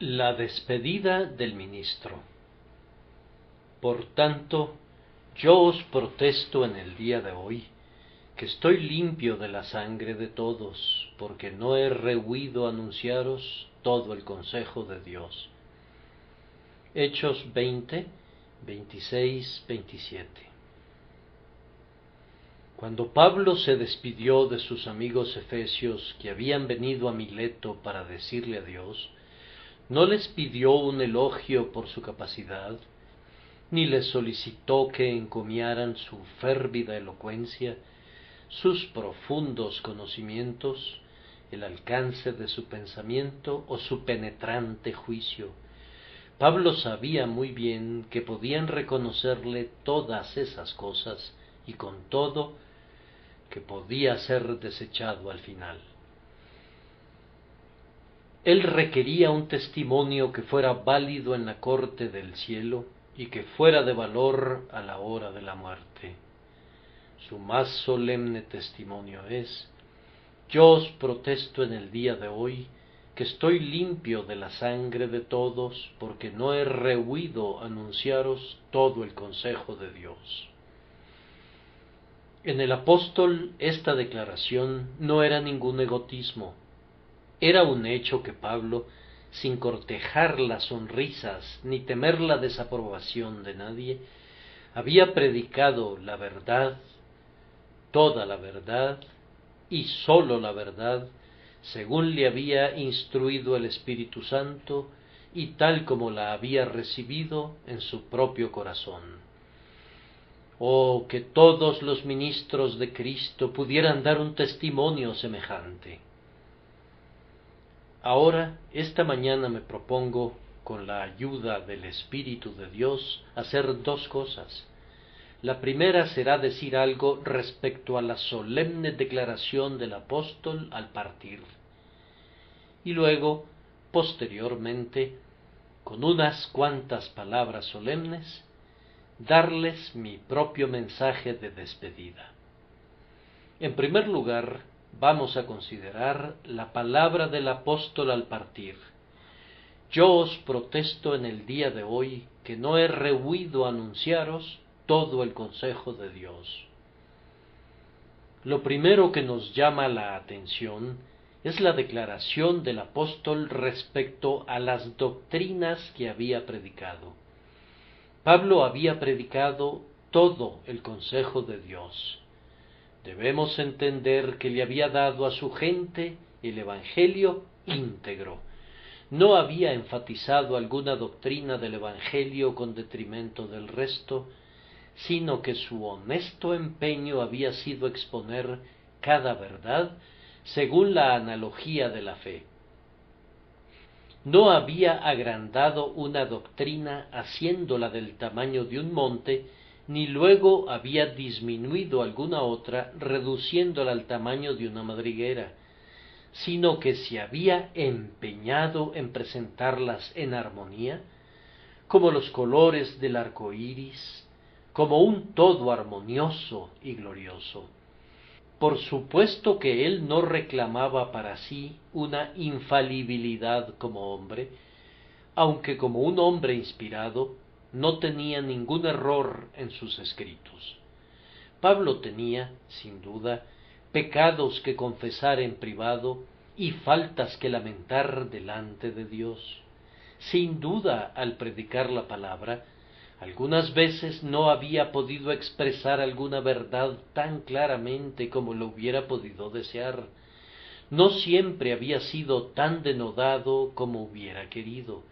La despedida del ministro. Por tanto, yo os protesto en el día de hoy, que estoy limpio de la sangre de todos, porque no he rehuido anunciaros todo el consejo de Dios. Hechos 20, 26, 27. Cuando Pablo se despidió de sus amigos efesios que habían venido a Mileto para decirle adiós, no les pidió un elogio por su capacidad, ni les solicitó que encomiaran su férvida elocuencia, sus profundos conocimientos, el alcance de su pensamiento o su penetrante juicio. Pablo sabía muy bien que podían reconocerle todas esas cosas y con todo que podía ser desechado al final. Él requería un testimonio que fuera válido en la corte del cielo y que fuera de valor a la hora de la muerte. Su más solemne testimonio es, yo os protesto en el día de hoy que estoy limpio de la sangre de todos porque no he rehuido anunciaros todo el consejo de Dios. En el apóstol esta declaración no era ningún egotismo, era un hecho que Pablo, sin cortejar las sonrisas ni temer la desaprobación de nadie, había predicado la verdad, toda la verdad y sólo la verdad, según le había instruido el Espíritu Santo y tal como la había recibido en su propio corazón. Oh, que todos los ministros de Cristo pudieran dar un testimonio semejante. Ahora, esta mañana me propongo, con la ayuda del Espíritu de Dios, hacer dos cosas. La primera será decir algo respecto a la solemne declaración del apóstol al partir. Y luego, posteriormente, con unas cuantas palabras solemnes, darles mi propio mensaje de despedida. En primer lugar, vamos a considerar la palabra del apóstol al partir. Yo os protesto en el día de hoy que no he rehuido anunciaros todo el consejo de Dios. Lo primero que nos llama la atención es la declaración del apóstol respecto a las doctrinas que había predicado. Pablo había predicado todo el consejo de Dios debemos entender que le había dado a su gente el Evangelio íntegro. No había enfatizado alguna doctrina del Evangelio con detrimento del resto, sino que su honesto empeño había sido exponer cada verdad según la analogía de la fe. No había agrandado una doctrina haciéndola del tamaño de un monte, ni luego había disminuido alguna otra reduciéndola al tamaño de una madriguera, sino que se había empeñado en presentarlas en armonía, como los colores del arco iris, como un todo armonioso y glorioso. Por supuesto que él no reclamaba para sí una infalibilidad como hombre, aunque como un hombre inspirado no tenía ningún error en sus escritos. Pablo tenía, sin duda, pecados que confesar en privado y faltas que lamentar delante de Dios. Sin duda, al predicar la palabra, algunas veces no había podido expresar alguna verdad tan claramente como lo hubiera podido desear. No siempre había sido tan denodado como hubiera querido,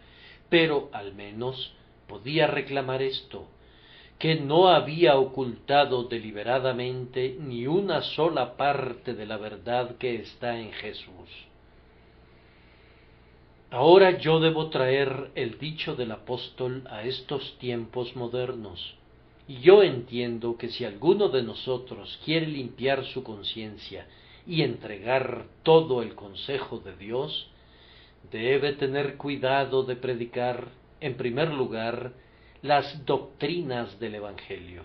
pero al menos podía reclamar esto, que no había ocultado deliberadamente ni una sola parte de la verdad que está en Jesús. Ahora yo debo traer el dicho del apóstol a estos tiempos modernos, y yo entiendo que si alguno de nosotros quiere limpiar su conciencia y entregar todo el consejo de Dios, debe tener cuidado de predicar en primer lugar, las doctrinas del Evangelio.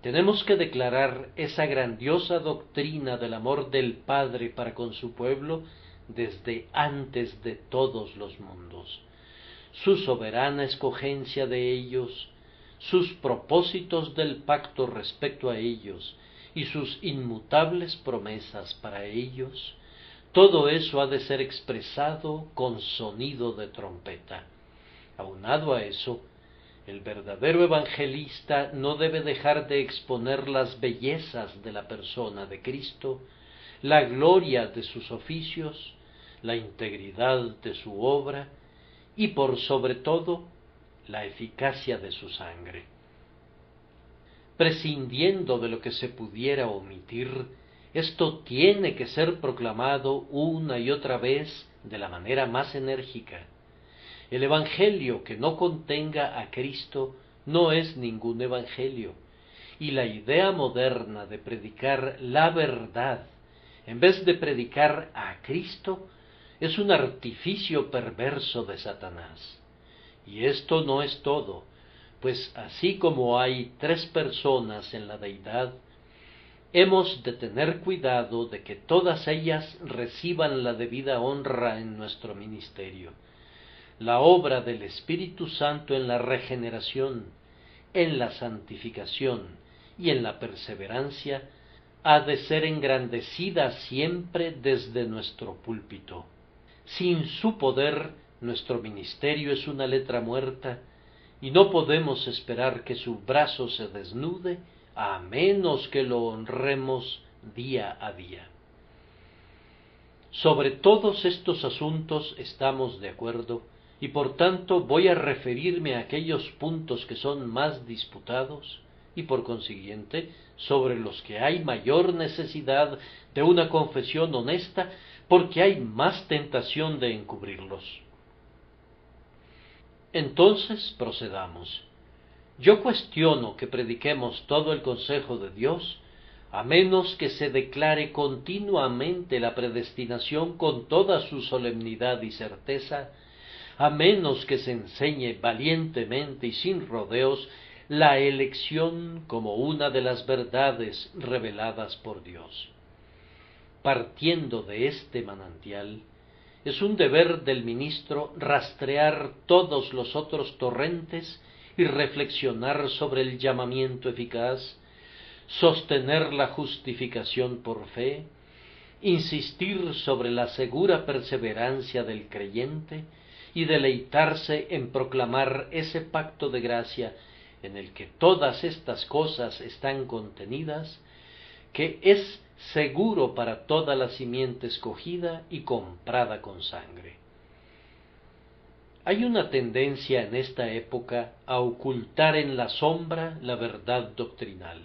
Tenemos que declarar esa grandiosa doctrina del amor del Padre para con su pueblo desde antes de todos los mundos, su soberana escogencia de ellos, sus propósitos del pacto respecto a ellos y sus inmutables promesas para ellos, todo eso ha de ser expresado con sonido de trompeta. Aunado a eso, el verdadero evangelista no debe dejar de exponer las bellezas de la persona de Cristo, la gloria de sus oficios, la integridad de su obra y por sobre todo la eficacia de su sangre. Prescindiendo de lo que se pudiera omitir, esto tiene que ser proclamado una y otra vez de la manera más enérgica. El Evangelio que no contenga a Cristo no es ningún Evangelio, y la idea moderna de predicar la verdad en vez de predicar a Cristo es un artificio perverso de Satanás. Y esto no es todo, pues así como hay tres personas en la deidad, hemos de tener cuidado de que todas ellas reciban la debida honra en nuestro ministerio. La obra del Espíritu Santo en la regeneración, en la santificación y en la perseverancia ha de ser engrandecida siempre desde nuestro púlpito. Sin su poder, nuestro ministerio es una letra muerta, y no podemos esperar que su brazo se desnude a menos que lo honremos día a día. Sobre todos estos asuntos estamos de acuerdo, y por tanto voy a referirme a aquellos puntos que son más disputados, y por consiguiente sobre los que hay mayor necesidad de una confesión honesta porque hay más tentación de encubrirlos. Entonces procedamos. Yo cuestiono que prediquemos todo el consejo de Dios, a menos que se declare continuamente la predestinación con toda su solemnidad y certeza, a menos que se enseñe valientemente y sin rodeos la elección como una de las verdades reveladas por Dios. Partiendo de este manantial, es un deber del ministro rastrear todos los otros torrentes y reflexionar sobre el llamamiento eficaz, sostener la justificación por fe, insistir sobre la segura perseverancia del creyente y deleitarse en proclamar ese pacto de gracia en el que todas estas cosas están contenidas, que es seguro para toda la simiente escogida y comprada con sangre. Hay una tendencia en esta época a ocultar en la sombra la verdad doctrinal.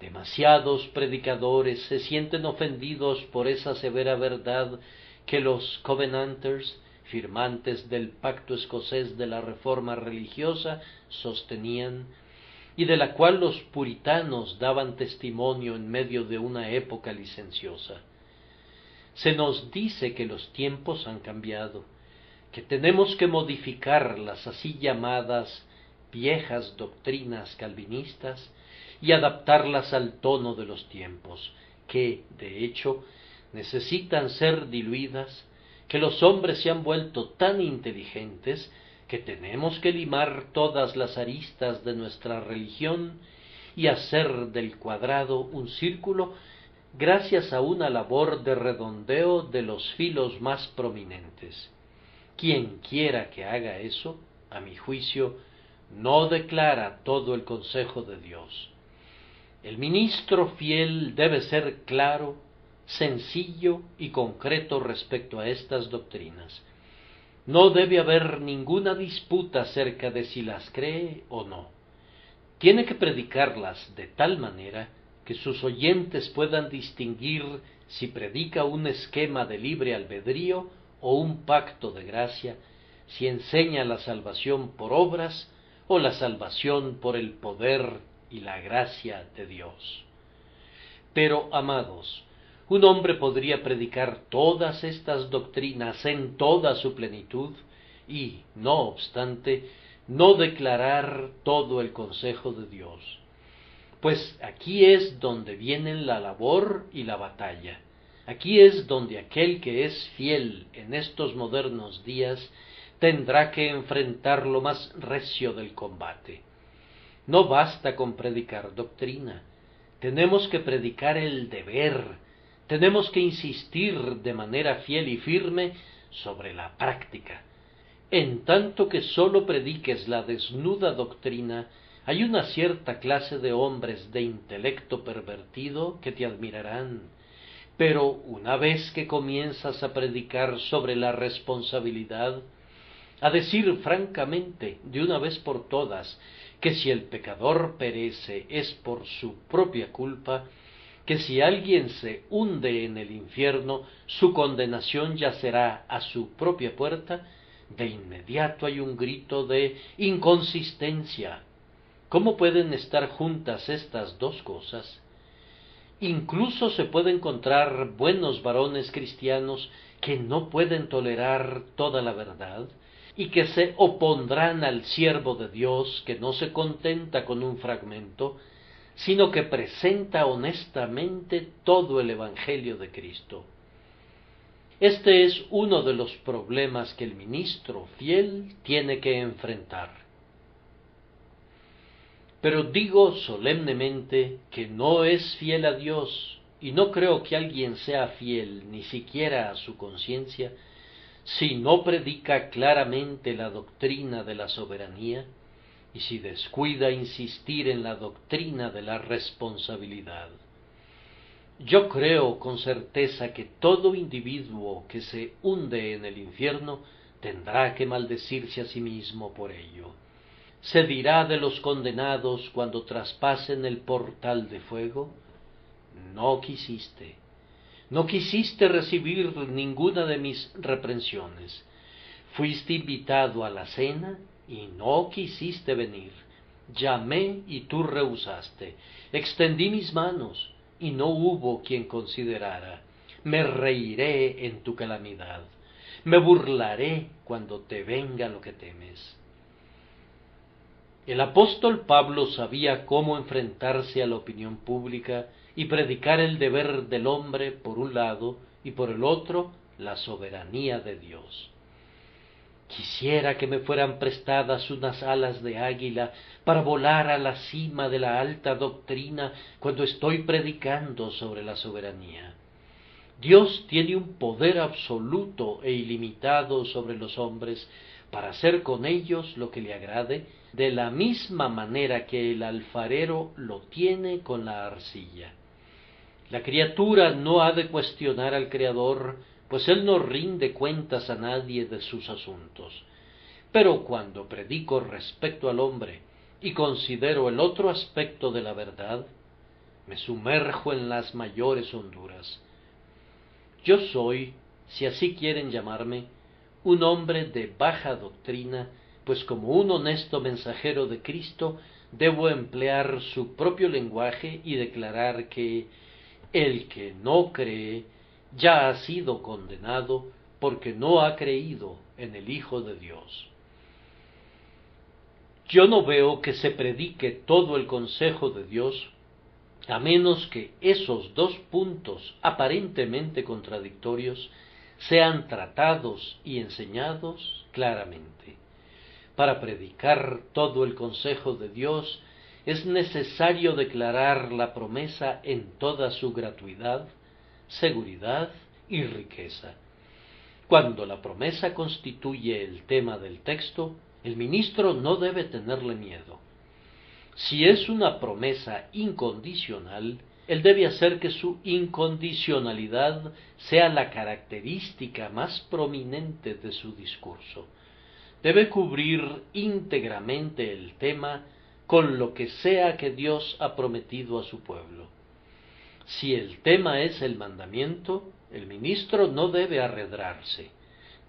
Demasiados predicadores se sienten ofendidos por esa severa verdad que los Covenanters firmantes del pacto escocés de la reforma religiosa, sostenían, y de la cual los puritanos daban testimonio en medio de una época licenciosa. Se nos dice que los tiempos han cambiado, que tenemos que modificar las así llamadas viejas doctrinas calvinistas y adaptarlas al tono de los tiempos, que, de hecho, necesitan ser diluidas que los hombres se han vuelto tan inteligentes que tenemos que limar todas las aristas de nuestra religión y hacer del cuadrado un círculo gracias a una labor de redondeo de los filos más prominentes. Quien quiera que haga eso, a mi juicio, no declara todo el consejo de Dios. El ministro fiel debe ser claro, sencillo y concreto respecto a estas doctrinas. No debe haber ninguna disputa acerca de si las cree o no. Tiene que predicarlas de tal manera que sus oyentes puedan distinguir si predica un esquema de libre albedrío o un pacto de gracia, si enseña la salvación por obras o la salvación por el poder y la gracia de Dios. Pero, amados, un hombre podría predicar todas estas doctrinas en toda su plenitud y, no obstante, no declarar todo el consejo de Dios. Pues aquí es donde vienen la labor y la batalla. Aquí es donde aquel que es fiel en estos modernos días tendrá que enfrentar lo más recio del combate. No basta con predicar doctrina, tenemos que predicar el deber, tenemos que insistir de manera fiel y firme sobre la práctica. En tanto que sólo prediques la desnuda doctrina, hay una cierta clase de hombres de intelecto pervertido que te admirarán, pero una vez que comienzas a predicar sobre la responsabilidad, a decir francamente, de una vez por todas, que si el pecador perece es por su propia culpa, que si alguien se hunde en el infierno, su condenación yacerá a su propia puerta, de inmediato hay un grito de inconsistencia. ¿Cómo pueden estar juntas estas dos cosas? Incluso se puede encontrar buenos varones cristianos que no pueden tolerar toda la verdad y que se opondrán al siervo de Dios que no se contenta con un fragmento, sino que presenta honestamente todo el Evangelio de Cristo. Este es uno de los problemas que el ministro fiel tiene que enfrentar. Pero digo solemnemente que no es fiel a Dios, y no creo que alguien sea fiel ni siquiera a su conciencia, si no predica claramente la doctrina de la soberanía, y si descuida insistir en la doctrina de la responsabilidad. Yo creo con certeza que todo individuo que se hunde en el infierno tendrá que maldecirse a sí mismo por ello se dirá de los condenados cuando traspasen el portal de fuego? No quisiste, no quisiste recibir ninguna de mis reprensiones. Fuiste invitado a la cena y no quisiste venir. Llamé y tú rehusaste. Extendí mis manos y no hubo quien considerara. Me reiré en tu calamidad. Me burlaré cuando te venga lo que temes. El apóstol Pablo sabía cómo enfrentarse a la opinión pública y predicar el deber del hombre por un lado y por el otro la soberanía de Dios. Quisiera que me fueran prestadas unas alas de águila para volar a la cima de la alta doctrina cuando estoy predicando sobre la soberanía. Dios tiene un poder absoluto e ilimitado sobre los hombres para hacer con ellos lo que le agrade, de la misma manera que el alfarero lo tiene con la arcilla. La criatura no ha de cuestionar al Creador, pues él no rinde cuentas a nadie de sus asuntos. Pero cuando predico respecto al hombre y considero el otro aspecto de la verdad, me sumerjo en las mayores honduras. Yo soy, si así quieren llamarme, un hombre de baja doctrina, pues como un honesto mensajero de Cristo, debo emplear su propio lenguaje y declarar que el que no cree ya ha sido condenado porque no ha creído en el Hijo de Dios. Yo no veo que se predique todo el consejo de Dios a menos que esos dos puntos aparentemente contradictorios sean tratados y enseñados claramente. Para predicar todo el consejo de Dios es necesario declarar la promesa en toda su gratuidad, seguridad y riqueza. Cuando la promesa constituye el tema del texto, el ministro no debe tenerle miedo. Si es una promesa incondicional, él debe hacer que su incondicionalidad sea la característica más prominente de su discurso. Debe cubrir íntegramente el tema con lo que sea que Dios ha prometido a su pueblo. Si el tema es el mandamiento, el ministro no debe arredrarse,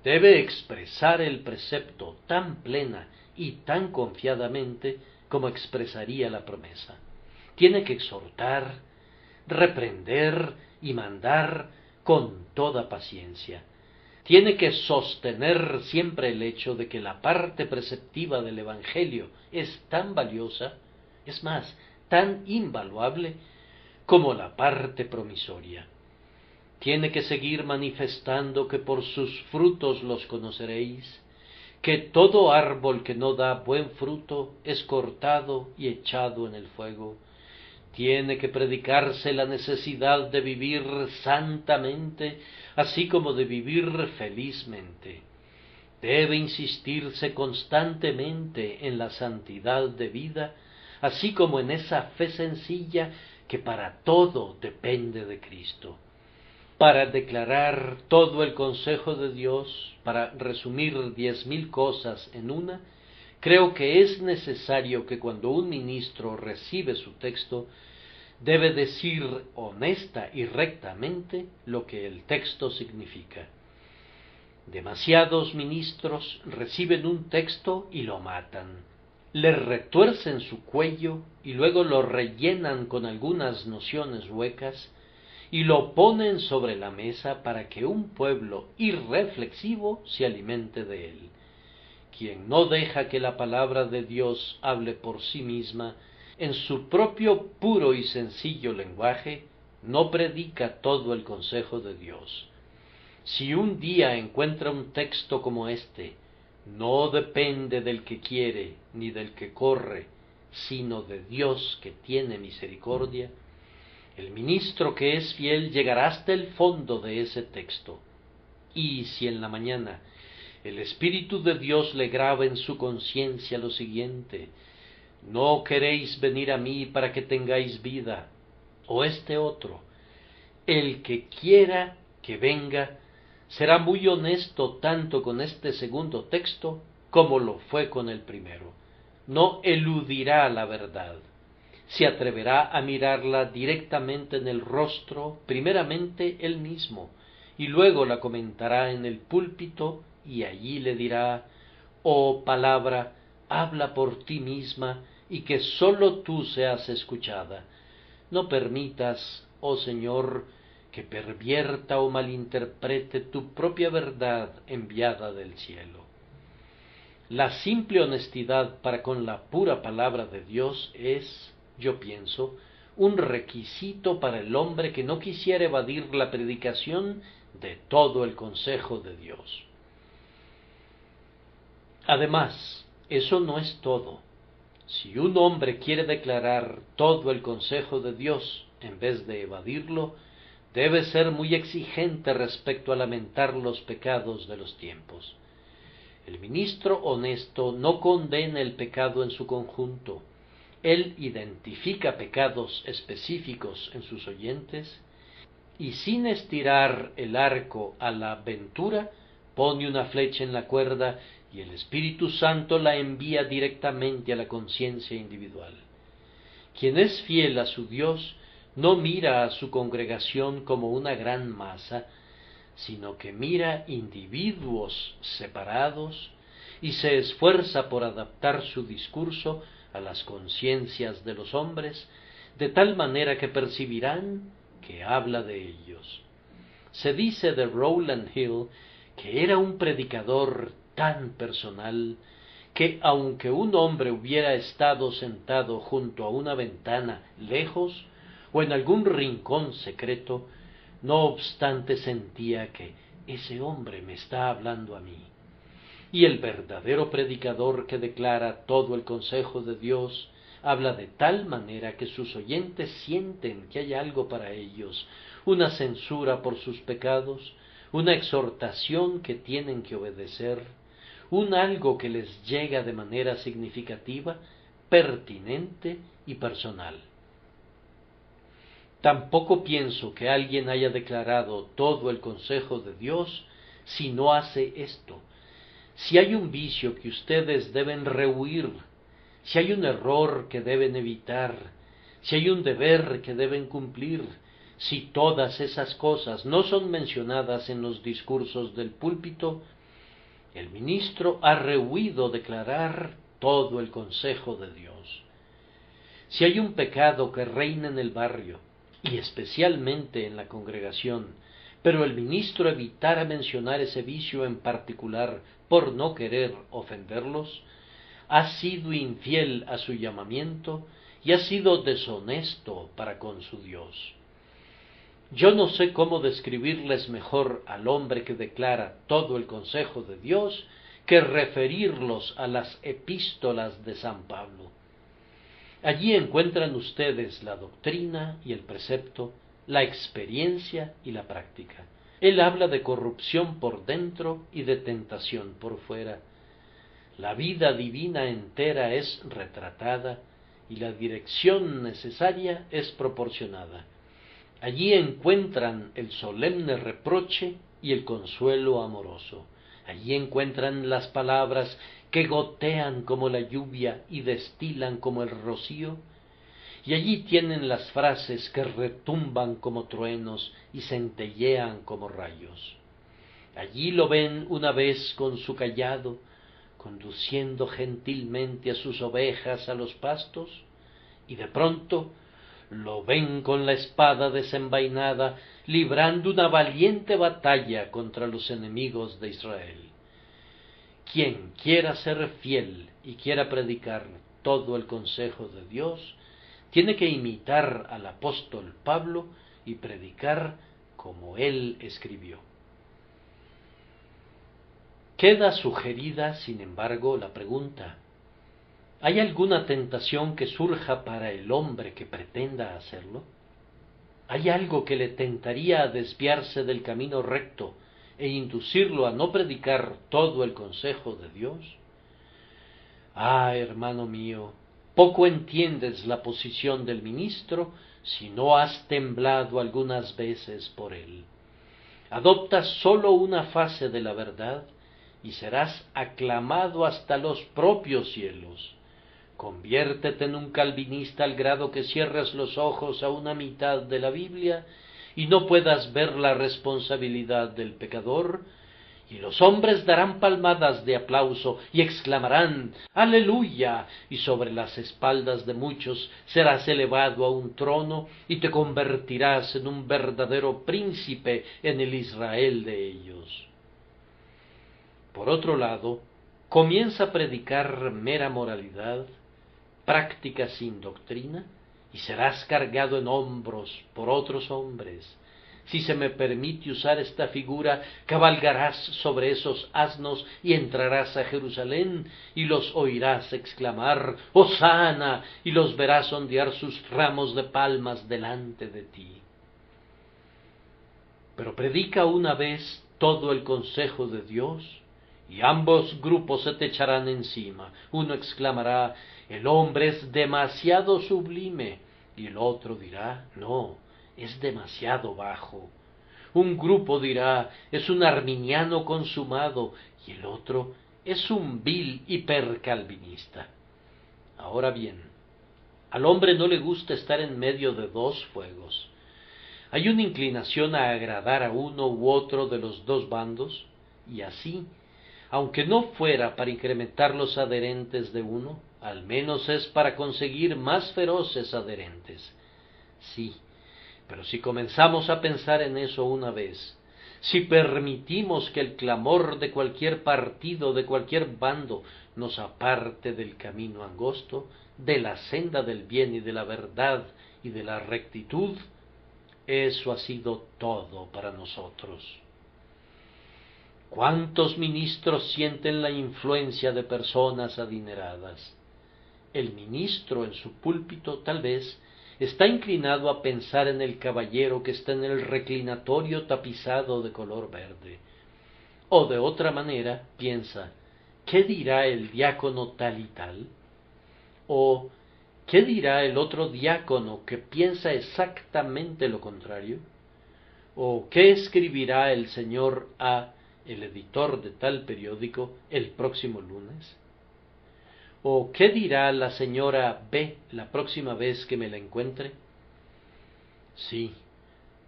debe expresar el precepto tan plena y tan confiadamente como expresaría la promesa. Tiene que exhortar, reprender y mandar con toda paciencia. Tiene que sostener siempre el hecho de que la parte preceptiva del Evangelio es tan valiosa, es más, tan invaluable como la parte promisoria. tiene que seguir manifestando que por sus frutos los conoceréis, que todo árbol que no da buen fruto es cortado y echado en el fuego. Tiene que predicarse la necesidad de vivir santamente, así como de vivir felizmente. Debe insistirse constantemente en la santidad de vida, así como en esa fe sencilla que para todo depende de Cristo. Para declarar todo el consejo de Dios, para resumir diez mil cosas en una, creo que es necesario que cuando un ministro recibe su texto, debe decir honesta y rectamente lo que el texto significa. Demasiados ministros reciben un texto y lo matan, le retuercen su cuello y luego lo rellenan con algunas nociones huecas y lo ponen sobre la mesa para que un pueblo irreflexivo se alimente de él. Quien no deja que la palabra de Dios hable por sí misma en su propio puro y sencillo lenguaje, no predica todo el consejo de Dios si un día encuentra un texto como este, no depende del que quiere ni del que corre, sino de Dios que tiene misericordia, el ministro que es fiel llegará hasta el fondo de ese texto. Y si en la mañana el Espíritu de Dios le graba en su conciencia lo siguiente, no queréis venir a mí para que tengáis vida, o este otro, el que quiera que venga, será muy honesto tanto con este segundo texto como lo fue con el primero. No eludirá la verdad. Se atreverá a mirarla directamente en el rostro, primeramente él mismo, y luego la comentará en el púlpito y allí le dirá, oh palabra, habla por ti misma y que sólo tú seas escuchada. No permitas, oh Señor, que pervierta o malinterprete tu propia verdad enviada del cielo. La simple honestidad para con la pura palabra de Dios es, yo pienso, un requisito para el hombre que no quisiera evadir la predicación de todo el consejo de Dios. Además, eso no es todo. Si un hombre quiere declarar todo el consejo de Dios en vez de evadirlo, debe ser muy exigente respecto a lamentar los pecados de los tiempos. El ministro honesto no condena el pecado en su conjunto. Él identifica pecados específicos en sus oyentes y sin estirar el arco a la aventura, pone una flecha en la cuerda y el Espíritu Santo la envía directamente a la conciencia individual. Quien es fiel a su Dios no mira a su congregación como una gran masa, sino que mira individuos separados y se esfuerza por adaptar su discurso a las conciencias de los hombres, de tal manera que percibirán que habla de ellos. Se dice de Rowland Hill que era un predicador tan personal que aunque un hombre hubiera estado sentado junto a una ventana lejos, o en algún rincón secreto, no obstante sentía que ese hombre me está hablando a mí. Y el verdadero predicador que declara todo el consejo de Dios habla de tal manera que sus oyentes sienten que hay algo para ellos, una censura por sus pecados, una exhortación que tienen que obedecer, un algo que les llega de manera significativa, pertinente y personal. Tampoco pienso que alguien haya declarado todo el consejo de Dios si no hace esto. Si hay un vicio que ustedes deben rehuir, si hay un error que deben evitar, si hay un deber que deben cumplir, si todas esas cosas no son mencionadas en los discursos del púlpito, el ministro ha rehuido declarar todo el consejo de Dios. Si hay un pecado que reina en el barrio, y especialmente en la congregación, pero el ministro evitara mencionar ese vicio en particular por no querer ofenderlos, ha sido infiel a su llamamiento y ha sido deshonesto para con su Dios. Yo no sé cómo describirles mejor al hombre que declara todo el consejo de Dios que referirlos a las epístolas de San Pablo. Allí encuentran ustedes la doctrina y el precepto, la experiencia y la práctica. Él habla de corrupción por dentro y de tentación por fuera. La vida divina entera es retratada y la dirección necesaria es proporcionada. Allí encuentran el solemne reproche y el consuelo amoroso. Allí encuentran las palabras que gotean como la lluvia y destilan como el rocío. Y allí tienen las frases que retumban como truenos y centellean como rayos. Allí lo ven una vez con su callado, conduciendo gentilmente a sus ovejas a los pastos, y de pronto lo ven con la espada desenvainada, librando una valiente batalla contra los enemigos de Israel. Quien quiera ser fiel y quiera predicar todo el consejo de Dios, tiene que imitar al apóstol Pablo y predicar como él escribió. Queda sugerida, sin embargo, la pregunta, ¿Hay alguna tentación que surja para el hombre que pretenda hacerlo? ¿Hay algo que le tentaría a desviarse del camino recto e inducirlo a no predicar todo el consejo de Dios? Ah, hermano mío, poco entiendes la posición del ministro si no has temblado algunas veces por él. Adoptas sólo una fase de la verdad y serás aclamado hasta los propios cielos. Conviértete en un calvinista al grado que cierres los ojos a una mitad de la Biblia y no puedas ver la responsabilidad del pecador, y los hombres darán palmadas de aplauso y exclamarán Aleluya, y sobre las espaldas de muchos serás elevado a un trono y te convertirás en un verdadero príncipe en el Israel de ellos. Por otro lado, comienza a predicar mera moralidad, práctica sin doctrina, y serás cargado en hombros por otros hombres. Si se me permite usar esta figura, cabalgarás sobre esos asnos y entrarás a Jerusalén y los oirás exclamar, Hosana, y los verás ondear sus ramos de palmas delante de ti. Pero predica una vez todo el consejo de Dios, y ambos grupos se te echarán encima. Uno exclamará, el hombre es demasiado sublime, y el otro dirá, no, es demasiado bajo. Un grupo dirá, es un arminiano consumado, y el otro es un vil hipercalvinista. Ahora bien, al hombre no le gusta estar en medio de dos fuegos. Hay una inclinación a agradar a uno u otro de los dos bandos, y así, aunque no fuera para incrementar los adherentes de uno, al menos es para conseguir más feroces adherentes. Sí, pero si comenzamos a pensar en eso una vez, si permitimos que el clamor de cualquier partido, de cualquier bando, nos aparte del camino angosto, de la senda del bien y de la verdad y de la rectitud, eso ha sido todo para nosotros. ¿Cuántos ministros sienten la influencia de personas adineradas? El ministro en su púlpito tal vez está inclinado a pensar en el caballero que está en el reclinatorio tapizado de color verde. O de otra manera piensa, ¿qué dirá el diácono tal y tal? O ¿qué dirá el otro diácono que piensa exactamente lo contrario? ¿O qué escribirá el señor A, el editor de tal periódico, el próximo lunes? ¿O qué dirá la señora B la próxima vez que me la encuentre? Sí,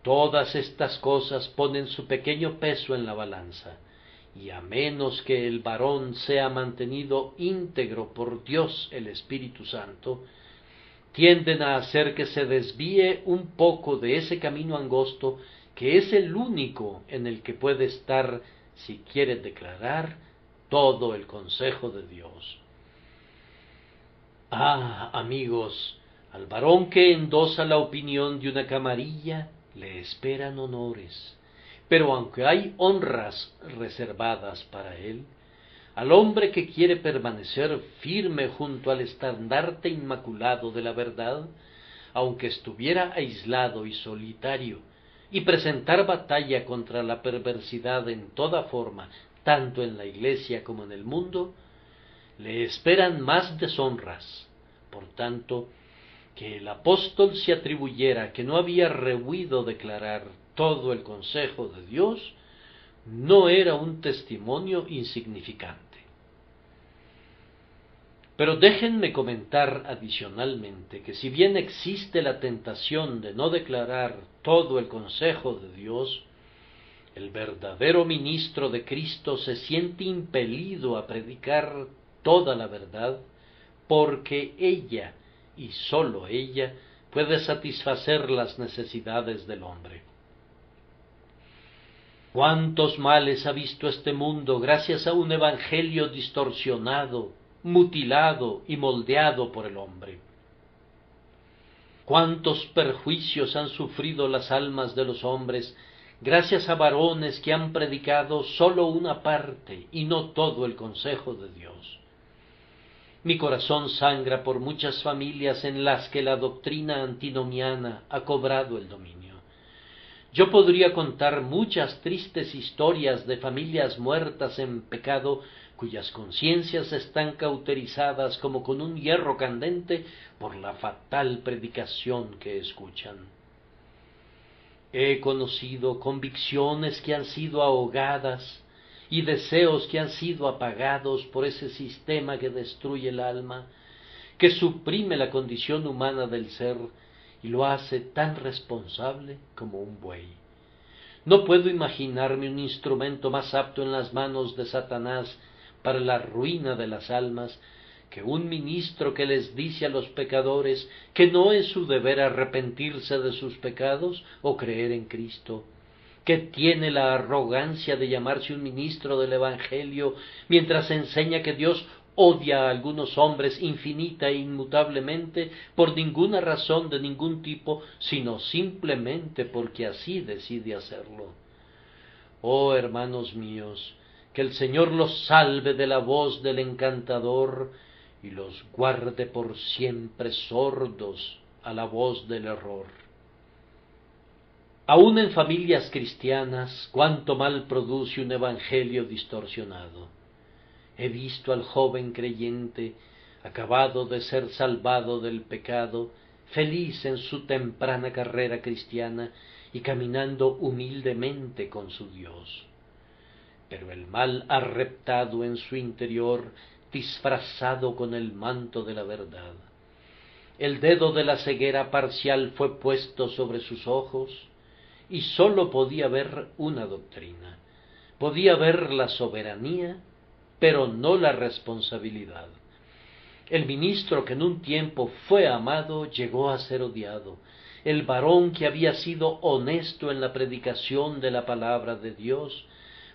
todas estas cosas ponen su pequeño peso en la balanza, y a menos que el varón sea mantenido íntegro por Dios el Espíritu Santo, tienden a hacer que se desvíe un poco de ese camino angosto que es el único en el que puede estar, si quiere declarar, todo el consejo de Dios. Ah, amigos, al varón que endosa la opinión de una camarilla le esperan honores, pero aunque hay honras reservadas para él, al hombre que quiere permanecer firme junto al estandarte inmaculado de la verdad, aunque estuviera aislado y solitario, y presentar batalla contra la perversidad en toda forma, tanto en la iglesia como en el mundo, le esperan más deshonras. Por tanto, que el apóstol se atribuyera que no había rehuido declarar todo el consejo de Dios, no era un testimonio insignificante. Pero déjenme comentar adicionalmente que si bien existe la tentación de no declarar todo el consejo de Dios, el verdadero ministro de Cristo se siente impelido a predicar toda la verdad porque ella y sólo ella puede satisfacer las necesidades del hombre. ¿Cuántos males ha visto este mundo gracias a un evangelio distorsionado, mutilado y moldeado por el hombre. Cuántos perjuicios han sufrido las almas de los hombres gracias a varones que han predicado sólo una parte y no todo el consejo de Dios. Mi corazón sangra por muchas familias en las que la doctrina antinomiana ha cobrado el dominio. Yo podría contar muchas tristes historias de familias muertas en pecado cuyas conciencias están cauterizadas como con un hierro candente por la fatal predicación que escuchan. He conocido convicciones que han sido ahogadas y deseos que han sido apagados por ese sistema que destruye el alma, que suprime la condición humana del ser y lo hace tan responsable como un buey. No puedo imaginarme un instrumento más apto en las manos de Satanás para la ruina de las almas que un ministro que les dice a los pecadores que no es su deber arrepentirse de sus pecados o creer en Cristo, que tiene la arrogancia de llamarse un ministro del Evangelio mientras enseña que Dios odia a algunos hombres infinita e inmutablemente por ninguna razón de ningún tipo, sino simplemente porque así decide hacerlo. Oh hermanos míos, que el Señor los salve de la voz del encantador y los guarde por siempre sordos a la voz del error. Aun en familias cristianas, cuánto mal produce un evangelio distorsionado. He visto al joven creyente, acabado de ser salvado del pecado, feliz en su temprana carrera cristiana y caminando humildemente con su Dios pero el mal ha reptado en su interior disfrazado con el manto de la verdad. El dedo de la ceguera parcial fue puesto sobre sus ojos y sólo podía ver una doctrina. Podía ver la soberanía, pero no la responsabilidad. El ministro que en un tiempo fue amado llegó a ser odiado. El varón que había sido honesto en la predicación de la palabra de Dios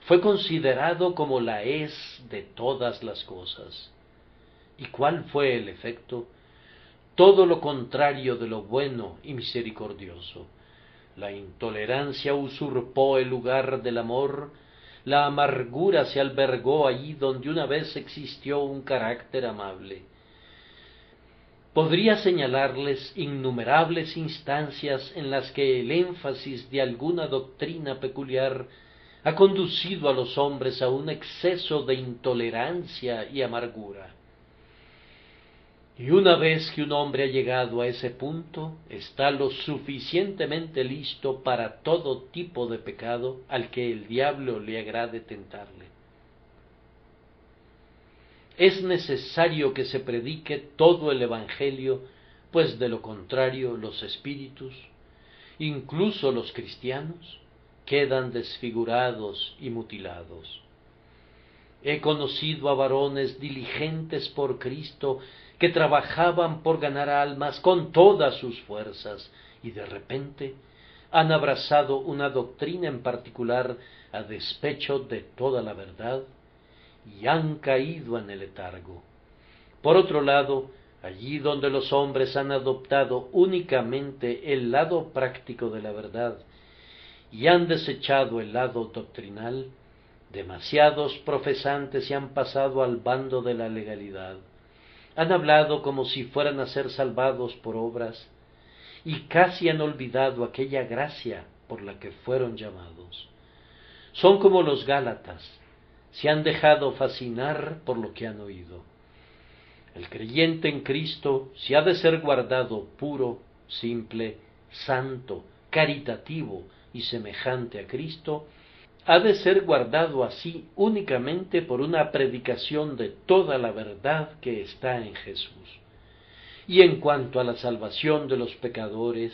fue considerado como la es de todas las cosas. ¿Y cuál fue el efecto? Todo lo contrario de lo bueno y misericordioso. La intolerancia usurpó el lugar del amor, la amargura se albergó allí donde una vez existió un carácter amable. Podría señalarles innumerables instancias en las que el énfasis de alguna doctrina peculiar ha conducido a los hombres a un exceso de intolerancia y amargura. Y una vez que un hombre ha llegado a ese punto, está lo suficientemente listo para todo tipo de pecado al que el diablo le agrade tentarle. Es necesario que se predique todo el Evangelio, pues de lo contrario los espíritus, incluso los cristianos, quedan desfigurados y mutilados. He conocido a varones diligentes por Cristo que trabajaban por ganar almas con todas sus fuerzas y de repente han abrazado una doctrina en particular a despecho de toda la verdad y han caído en el letargo. Por otro lado, allí donde los hombres han adoptado únicamente el lado práctico de la verdad y han desechado el lado doctrinal, demasiados profesantes se han pasado al bando de la legalidad. Han hablado como si fueran a ser salvados por obras y casi han olvidado aquella gracia por la que fueron llamados. Son como los Gálatas, se han dejado fascinar por lo que han oído. El creyente en Cristo se ha de ser guardado puro, simple, santo, caritativo y semejante a Cristo, ha de ser guardado así únicamente por una predicación de toda la verdad que está en Jesús. Y en cuanto a la salvación de los pecadores,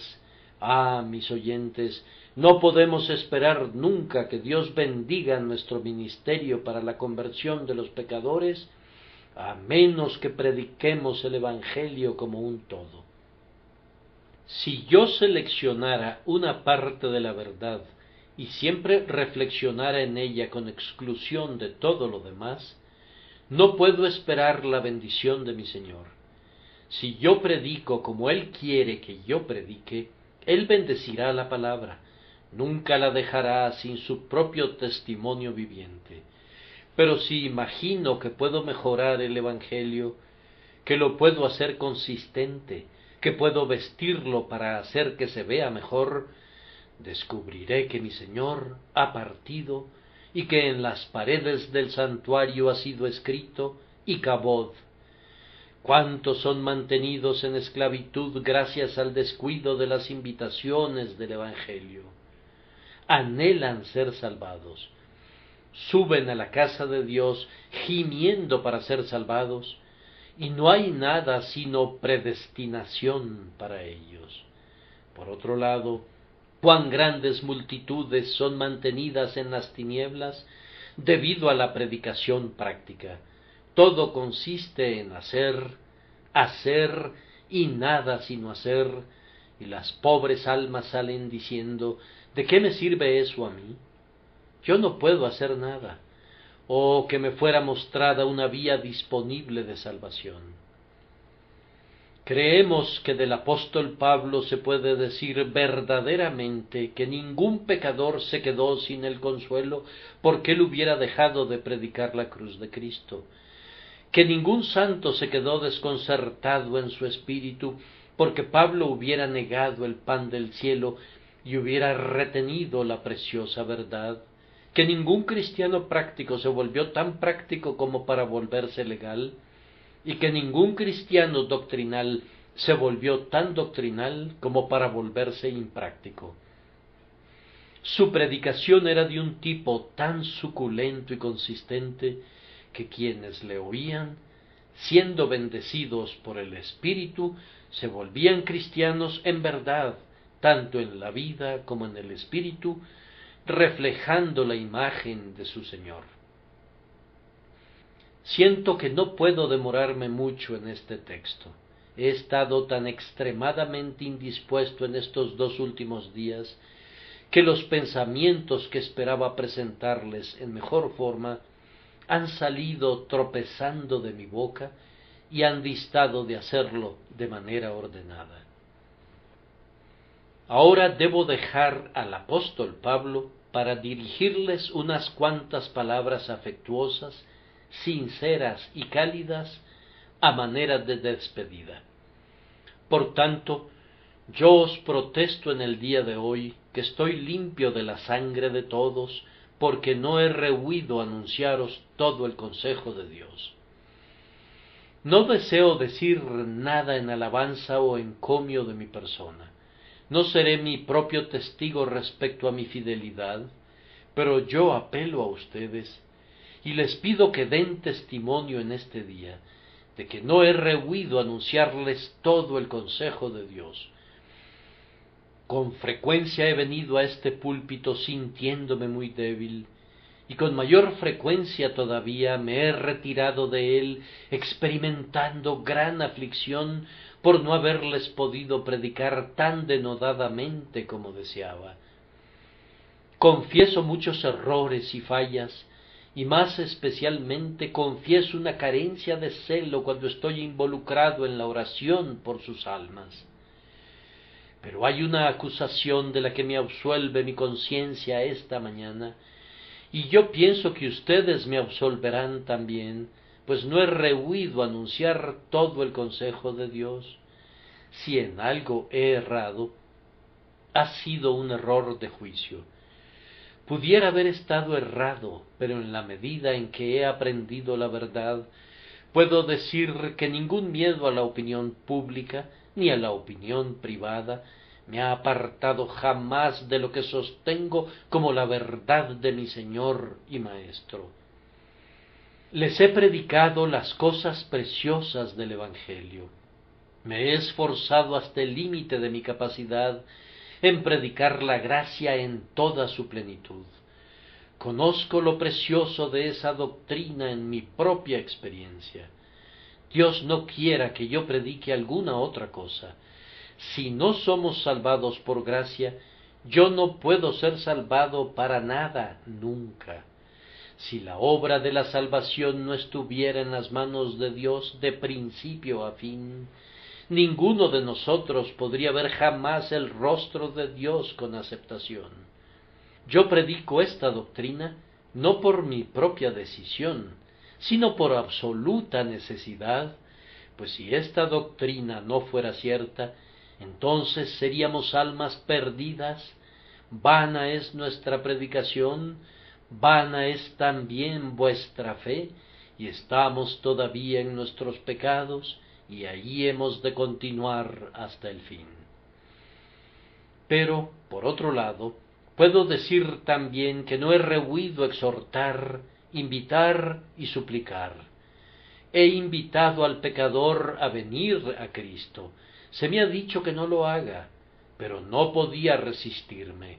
ah, mis oyentes, no podemos esperar nunca que Dios bendiga nuestro ministerio para la conversión de los pecadores, a menos que prediquemos el Evangelio como un todo. Si yo seleccionara una parte de la verdad y siempre reflexionara en ella con exclusión de todo lo demás, no puedo esperar la bendición de mi Señor. Si yo predico como Él quiere que yo predique, Él bendecirá la palabra, nunca la dejará sin su propio testimonio viviente. Pero si imagino que puedo mejorar el Evangelio, que lo puedo hacer consistente, que puedo vestirlo para hacer que se vea mejor, descubriré que mi Señor ha partido y que en las paredes del santuario ha sido escrito y cabod. ¿Cuántos son mantenidos en esclavitud gracias al descuido de las invitaciones del Evangelio? Anhelan ser salvados, suben a la casa de Dios gimiendo para ser salvados, y no hay nada sino predestinación para ellos. Por otro lado, cuán grandes multitudes son mantenidas en las tinieblas debido a la predicación práctica. Todo consiste en hacer, hacer y nada sino hacer, y las pobres almas salen diciendo ¿De qué me sirve eso a mí? yo no puedo hacer nada, o que me fuera mostrada una vía disponible de salvación. Creemos que del apóstol Pablo se puede decir verdaderamente que ningún pecador se quedó sin el consuelo porque él hubiera dejado de predicar la cruz de Cristo, que ningún santo se quedó desconcertado en su espíritu porque Pablo hubiera negado el pan del cielo y hubiera retenido la preciosa verdad. Que ningún cristiano práctico se volvió tan práctico como para volverse legal, y que ningún cristiano doctrinal se volvió tan doctrinal como para volverse impráctico. Su predicación era de un tipo tan suculento y consistente que quienes le oían, siendo bendecidos por el Espíritu, se volvían cristianos en verdad, tanto en la vida como en el Espíritu, reflejando la imagen de su Señor. Siento que no puedo demorarme mucho en este texto. He estado tan extremadamente indispuesto en estos dos últimos días que los pensamientos que esperaba presentarles en mejor forma han salido tropezando de mi boca y han distado de hacerlo de manera ordenada. Ahora debo dejar al apóstol Pablo para dirigirles unas cuantas palabras afectuosas, sinceras y cálidas a manera de despedida. Por tanto, yo os protesto en el día de hoy que estoy limpio de la sangre de todos, porque no he rehuido anunciaros todo el consejo de Dios. No deseo decir nada en alabanza o encomio de mi persona no seré mi propio testigo respecto a mi fidelidad, pero yo apelo a ustedes y les pido que den testimonio en este día de que no he rehuido anunciarles todo el consejo de Dios. Con frecuencia he venido a este púlpito sintiéndome muy débil, y con mayor frecuencia todavía me he retirado de él experimentando gran aflicción por no haberles podido predicar tan denodadamente como deseaba. Confieso muchos errores y fallas, y más especialmente confieso una carencia de celo cuando estoy involucrado en la oración por sus almas. Pero hay una acusación de la que me absuelve mi conciencia esta mañana, y yo pienso que ustedes me absolverán también, pues no he rehuido anunciar todo el consejo de Dios. Si en algo he errado, ha sido un error de juicio Pudiera haber estado errado, pero en la medida en que he aprendido la verdad, puedo decir que ningún miedo a la opinión pública ni a la opinión privada me ha apartado jamás de lo que sostengo como la verdad de mi Señor y Maestro. Les he predicado las cosas preciosas del Evangelio. Me he esforzado hasta el límite de mi capacidad en predicar la gracia en toda su plenitud. Conozco lo precioso de esa doctrina en mi propia experiencia. Dios no quiera que yo predique alguna otra cosa. Si no somos salvados por gracia, yo no puedo ser salvado para nada nunca. Si la obra de la salvación no estuviera en las manos de Dios de principio a fin, ninguno de nosotros podría ver jamás el rostro de Dios con aceptación. Yo predico esta doctrina no por mi propia decisión, sino por absoluta necesidad, pues si esta doctrina no fuera cierta, entonces seríamos almas perdidas, vana es nuestra predicación, vana es también vuestra fe, y estamos todavía en nuestros pecados, y allí hemos de continuar hasta el fin. Pero, por otro lado, puedo decir también que no he rehuido exhortar, invitar y suplicar. He invitado al pecador a venir a Cristo. Se me ha dicho que no lo haga, pero no podía resistirme.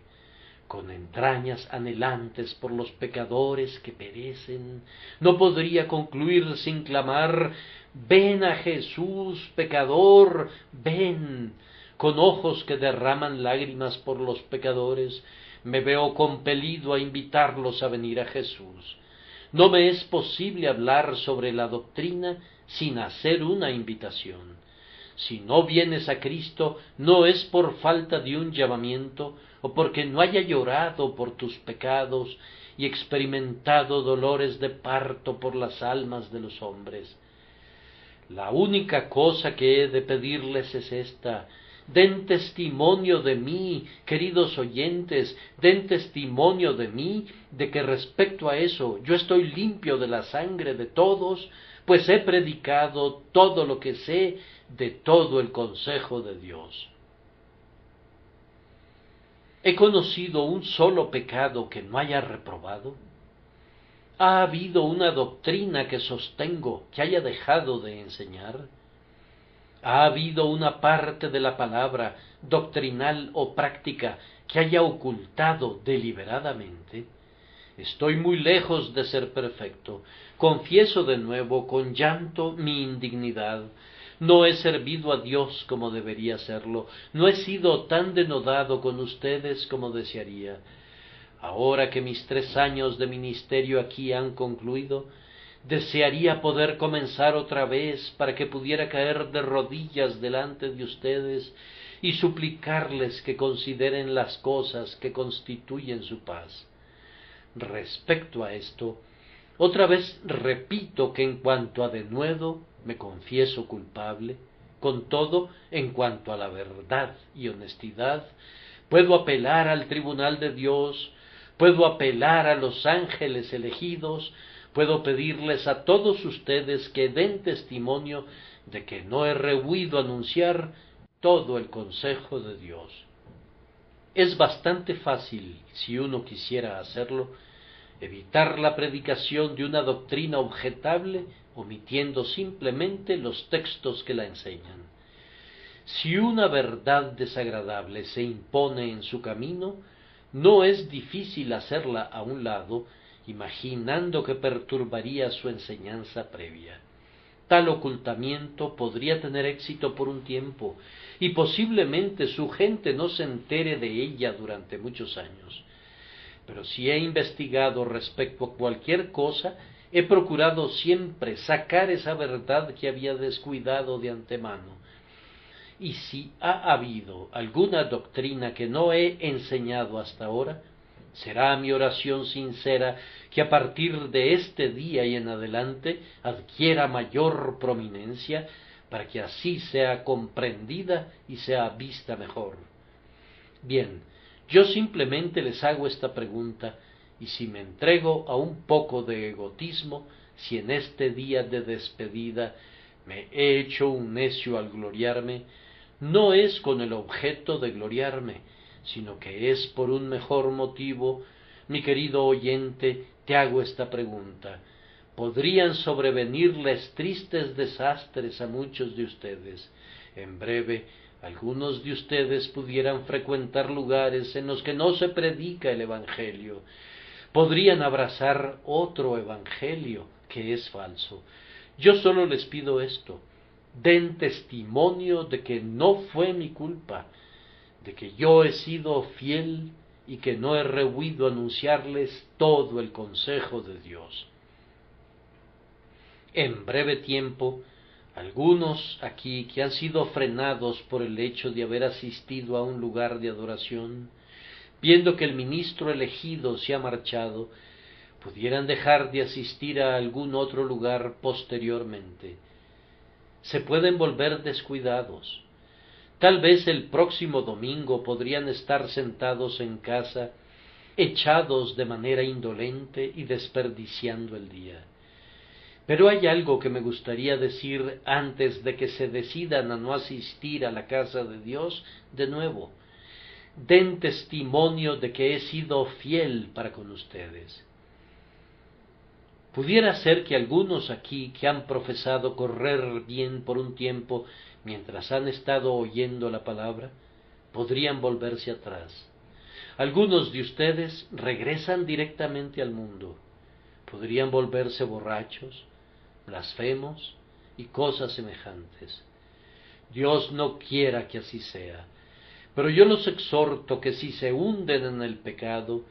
Con entrañas anhelantes por los pecadores que perecen, no podría concluir sin clamar Ven a Jesús, pecador, ven. Con ojos que derraman lágrimas por los pecadores, me veo compelido a invitarlos a venir a Jesús. No me es posible hablar sobre la doctrina sin hacer una invitación. Si no vienes a Cristo, no es por falta de un llamamiento o porque no haya llorado por tus pecados y experimentado dolores de parto por las almas de los hombres. La única cosa que he de pedirles es esta. Den testimonio de mí, queridos oyentes, den testimonio de mí, de que respecto a eso yo estoy limpio de la sangre de todos, pues he predicado todo lo que sé de todo el consejo de Dios. ¿He conocido un solo pecado que no haya reprobado? ¿Ha habido una doctrina que sostengo que haya dejado de enseñar? ¿Ha habido una parte de la palabra, doctrinal o práctica, que haya ocultado deliberadamente? Estoy muy lejos de ser perfecto. Confieso de nuevo con llanto mi indignidad. No he servido a Dios como debería serlo. No he sido tan denodado con ustedes como desearía. Ahora que mis tres años de ministerio aquí han concluido, desearía poder comenzar otra vez para que pudiera caer de rodillas delante de ustedes y suplicarles que consideren las cosas que constituyen su paz. Respecto a esto, otra vez repito que en cuanto a denuedo me confieso culpable, con todo, en cuanto a la verdad y honestidad, puedo apelar al tribunal de Dios puedo apelar a los ángeles elegidos, puedo pedirles a todos ustedes que den testimonio de que no he rehuido anunciar todo el consejo de Dios. Es bastante fácil, si uno quisiera hacerlo, evitar la predicación de una doctrina objetable omitiendo simplemente los textos que la enseñan. Si una verdad desagradable se impone en su camino, no es difícil hacerla a un lado, imaginando que perturbaría su enseñanza previa. Tal ocultamiento podría tener éxito por un tiempo, y posiblemente su gente no se entere de ella durante muchos años. pero si he investigado respecto a cualquier cosa, he procurado siempre sacar esa verdad que había descuidado de antemano. Y si ha habido alguna doctrina que no he enseñado hasta ahora, será mi oración sincera que a partir de este día y en adelante adquiera mayor prominencia para que así sea comprendida y sea vista mejor. Bien, yo simplemente les hago esta pregunta y si me entrego a un poco de egotismo, si en este día de despedida me he hecho un necio al gloriarme, no es con el objeto de gloriarme, sino que es por un mejor motivo, mi querido oyente, te hago esta pregunta. Podrían sobrevenirles tristes desastres a muchos de ustedes. En breve, algunos de ustedes pudieran frecuentar lugares en los que no se predica el Evangelio. Podrían abrazar otro Evangelio que es falso. Yo solo les pido esto. Den testimonio de que no fue mi culpa, de que yo he sido fiel y que no he rehuido anunciarles todo el consejo de Dios. En breve tiempo algunos aquí que han sido frenados por el hecho de haber asistido a un lugar de adoración, viendo que el ministro elegido se ha marchado, pudieran dejar de asistir a algún otro lugar posteriormente. Se pueden volver descuidados. Tal vez el próximo domingo podrían estar sentados en casa, echados de manera indolente y desperdiciando el día. Pero hay algo que me gustaría decir antes de que se decidan a no asistir a la casa de Dios de nuevo. Den testimonio de que he sido fiel para con ustedes. Pudiera ser que algunos aquí que han profesado correr bien por un tiempo mientras han estado oyendo la palabra, podrían volverse atrás. Algunos de ustedes regresan directamente al mundo. Podrían volverse borrachos, blasfemos y cosas semejantes. Dios no quiera que así sea, pero yo los exhorto que si se hunden en el pecado,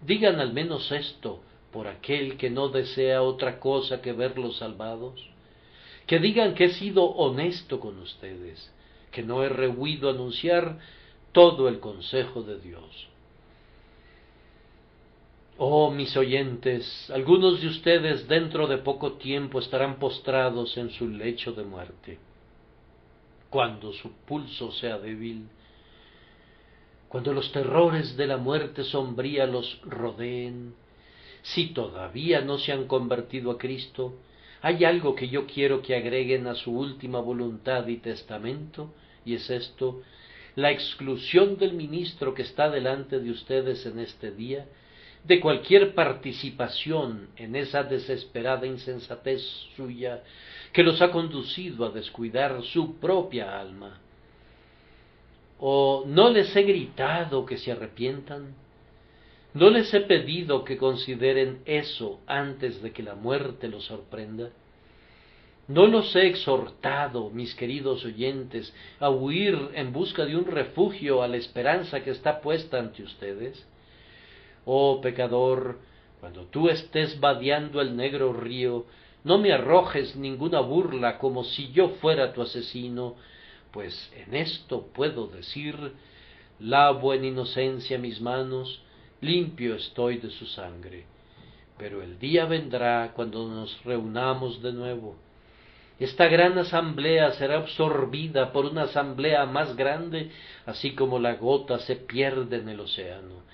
digan al menos esto por aquel que no desea otra cosa que verlos salvados, que digan que he sido honesto con ustedes, que no he rehuido anunciar todo el consejo de Dios. Oh, mis oyentes, algunos de ustedes dentro de poco tiempo estarán postrados en su lecho de muerte. Cuando su pulso sea débil, cuando los terrores de la muerte sombría los rodeen, si todavía no se han convertido a Cristo, hay algo que yo quiero que agreguen a su última voluntad y testamento, y es esto, la exclusión del ministro que está delante de ustedes en este día, de cualquier participación en esa desesperada insensatez suya que los ha conducido a descuidar su propia alma. ¿O no les he gritado que se arrepientan? ¿No les he pedido que consideren eso antes de que la muerte los sorprenda? ¿No los he exhortado, mis queridos oyentes, a huir en busca de un refugio a la esperanza que está puesta ante ustedes? Oh pecador, cuando tú estés vadeando el negro río, no me arrojes ninguna burla como si yo fuera tu asesino, pues en esto puedo decir, lavo en inocencia mis manos, limpio estoy de su sangre. Pero el día vendrá cuando nos reunamos de nuevo. Esta gran asamblea será absorbida por una asamblea más grande, así como la gota se pierde en el océano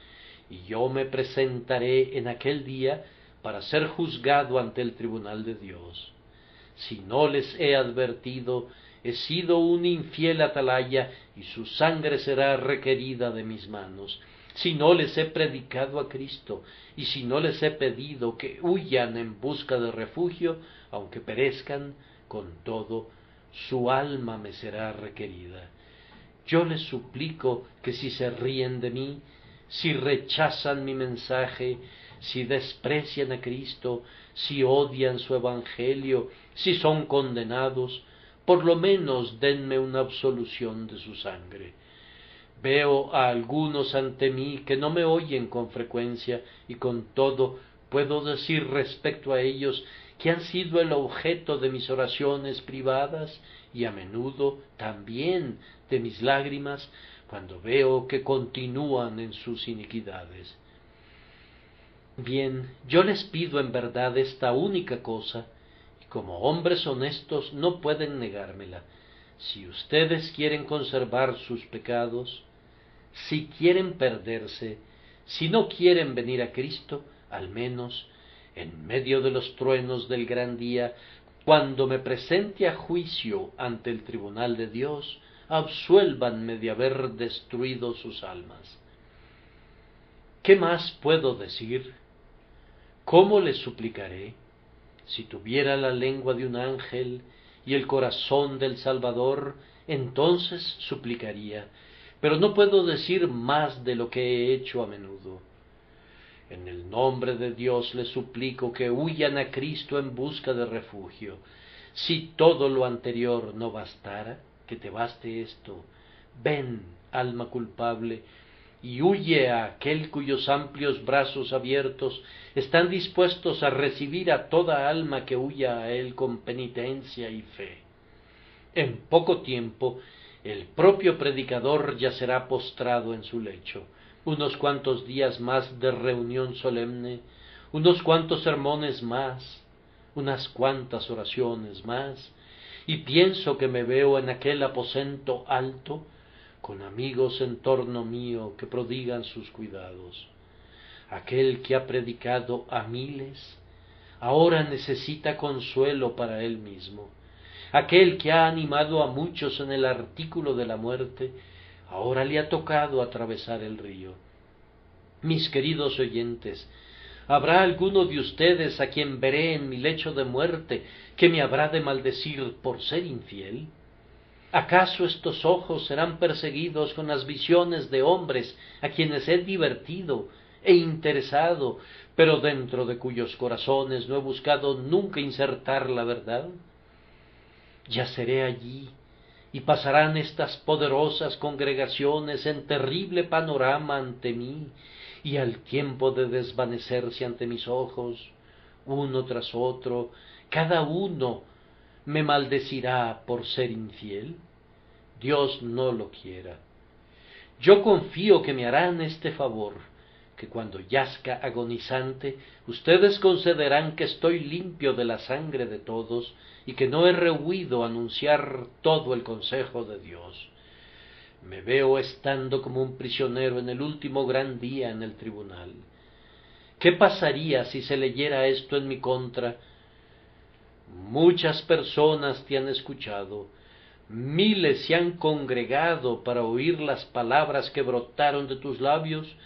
y yo me presentaré en aquel día para ser juzgado ante el tribunal de Dios. Si no les he advertido, he sido un infiel atalaya y su sangre será requerida de mis manos. Si no les he predicado a Cristo y si no les he pedido que huyan en busca de refugio, aunque perezcan, con todo, su alma me será requerida. Yo les suplico que si se ríen de mí, si rechazan mi mensaje, si desprecian a Cristo, si odian su Evangelio, si son condenados, por lo menos denme una absolución de su sangre. Veo a algunos ante mí que no me oyen con frecuencia y con todo puedo decir respecto a ellos que han sido el objeto de mis oraciones privadas y a menudo también de mis lágrimas cuando veo que continúan en sus iniquidades. Bien, yo les pido en verdad esta única cosa, y como hombres honestos no pueden negármela. Si ustedes quieren conservar sus pecados, si quieren perderse, si no quieren venir a Cristo, al menos en medio de los truenos del gran día, cuando me presente a juicio ante el tribunal de Dios, absuélvanme de haber destruido sus almas. ¿Qué más puedo decir? ¿Cómo les suplicaré? Si tuviera la lengua de un ángel y el corazón del Salvador, entonces suplicaría, pero no puedo decir más de lo que he hecho a menudo. En el nombre de Dios les suplico que huyan a Cristo en busca de refugio. Si todo lo anterior no bastara, que te baste esto. Ven, alma culpable, y huye a aquel cuyos amplios brazos abiertos están dispuestos a recibir a toda alma que huya a él con penitencia y fe. En poco tiempo el propio predicador ya será postrado en su lecho unos cuantos días más de reunión solemne, unos cuantos sermones más, unas cuantas oraciones más, y pienso que me veo en aquel aposento alto, con amigos en torno mío que prodigan sus cuidados. Aquel que ha predicado a miles, ahora necesita consuelo para él mismo. Aquel que ha animado a muchos en el artículo de la muerte, Ahora le ha tocado atravesar el río. Mis queridos oyentes, ¿habrá alguno de ustedes a quien veré en mi lecho de muerte que me habrá de maldecir por ser infiel? ¿Acaso estos ojos serán perseguidos con las visiones de hombres a quienes he divertido e interesado, pero dentro de cuyos corazones no he buscado nunca insertar la verdad? Ya seré allí y pasarán estas poderosas congregaciones en terrible panorama ante mí, y al tiempo de desvanecerse ante mis ojos, uno tras otro, cada uno me maldecirá por ser infiel. Dios no lo quiera. Yo confío que me harán este favor, que cuando yazca agonizante, ustedes concederán que estoy limpio de la sangre de todos y que no he rehuido anunciar todo el consejo de Dios. Me veo estando como un prisionero en el último gran día en el tribunal. ¿Qué pasaría si se leyera esto en mi contra? Muchas personas te han escuchado, miles se han congregado para oír las palabras que brotaron de tus labios,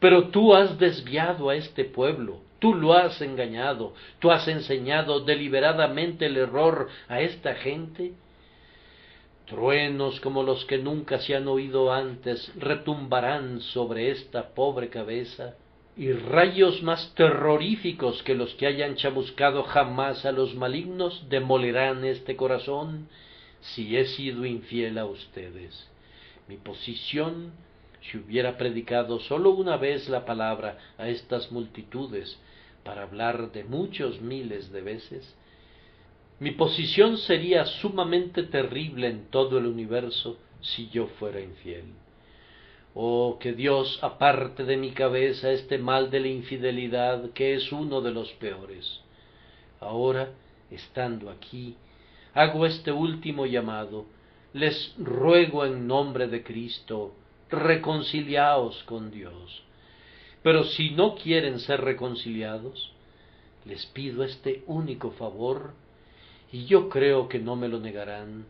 pero tú has desviado a este pueblo, tú lo has engañado, tú has enseñado deliberadamente el error a esta gente. Truenos como los que nunca se han oído antes retumbarán sobre esta pobre cabeza, y rayos más terroríficos que los que hayan chamuscado jamás a los malignos demolerán este corazón si he sido infiel a ustedes. Mi posición si hubiera predicado sólo una vez la palabra a estas multitudes para hablar de muchos miles de veces, mi posición sería sumamente terrible en todo el universo si yo fuera infiel. Oh, que Dios aparte de mi cabeza este mal de la infidelidad, que es uno de los peores. Ahora, estando aquí, hago este último llamado, les ruego en nombre de Cristo, reconciliaos con Dios. Pero si no quieren ser reconciliados, les pido este único favor, y yo creo que no me lo negarán,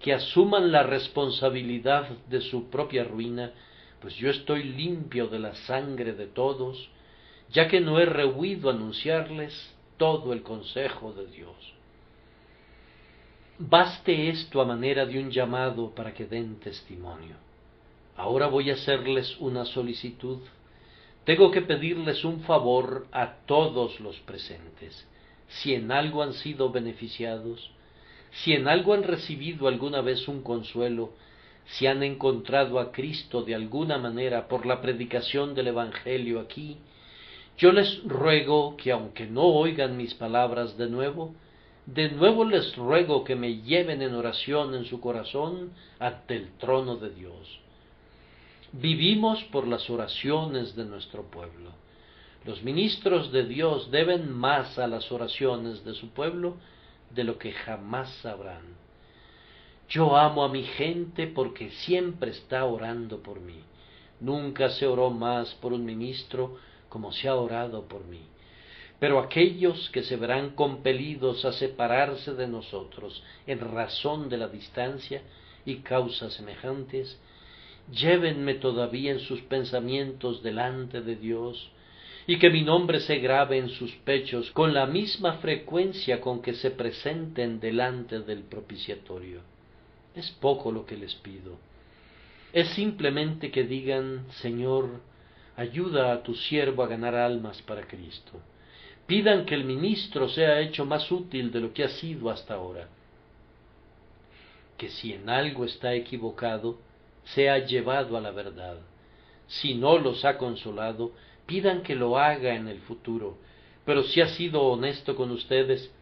que asuman la responsabilidad de su propia ruina, pues yo estoy limpio de la sangre de todos, ya que no he rehuido anunciarles todo el consejo de Dios. Baste esto a manera de un llamado para que den testimonio. Ahora voy a hacerles una solicitud. Tengo que pedirles un favor a todos los presentes. Si en algo han sido beneficiados, si en algo han recibido alguna vez un consuelo, si han encontrado a Cristo de alguna manera por la predicación del Evangelio aquí, yo les ruego que aunque no oigan mis palabras de nuevo, de nuevo les ruego que me lleven en oración en su corazón ante el trono de Dios. Vivimos por las oraciones de nuestro pueblo. Los ministros de Dios deben más a las oraciones de su pueblo de lo que jamás sabrán. Yo amo a mi gente porque siempre está orando por mí. Nunca se oró más por un ministro como se ha orado por mí. Pero aquellos que se verán compelidos a separarse de nosotros en razón de la distancia y causas semejantes, llévenme todavía en sus pensamientos delante de Dios, y que mi nombre se grabe en sus pechos con la misma frecuencia con que se presenten delante del propiciatorio. Es poco lo que les pido. Es simplemente que digan, Señor, ayuda a tu siervo a ganar almas para Cristo. Pidan que el ministro sea hecho más útil de lo que ha sido hasta ahora. Que si en algo está equivocado, sea llevado a la verdad. Si no los ha consolado, pidan que lo haga en el futuro. Pero si ha sido honesto con ustedes,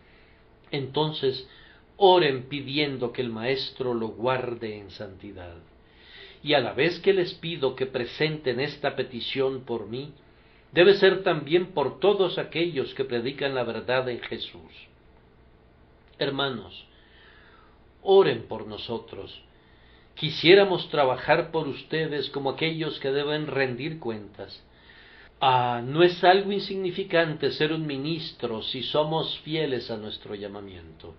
entonces oren pidiendo que el Maestro lo guarde en santidad. Y a la vez que les pido que presenten esta petición por mí, debe ser también por todos aquellos que predican la verdad en Jesús. Hermanos, oren por nosotros, Quisiéramos trabajar por ustedes como aquellos que deben rendir cuentas. Ah, no es algo insignificante ser un ministro si somos fieles a nuestro llamamiento.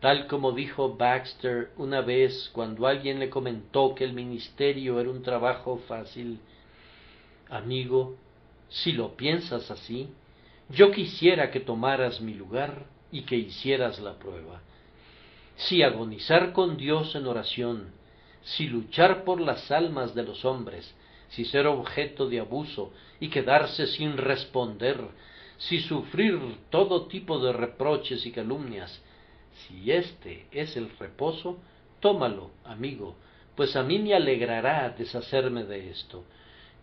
Tal como dijo Baxter una vez cuando alguien le comentó que el ministerio era un trabajo fácil. Amigo, si lo piensas así, yo quisiera que tomaras mi lugar y que hicieras la prueba. Si agonizar con Dios en oración si luchar por las almas de los hombres, si ser objeto de abuso y quedarse sin responder, si sufrir todo tipo de reproches y calumnias, si este es el reposo, tómalo, amigo, pues a mí me alegrará deshacerme de esto.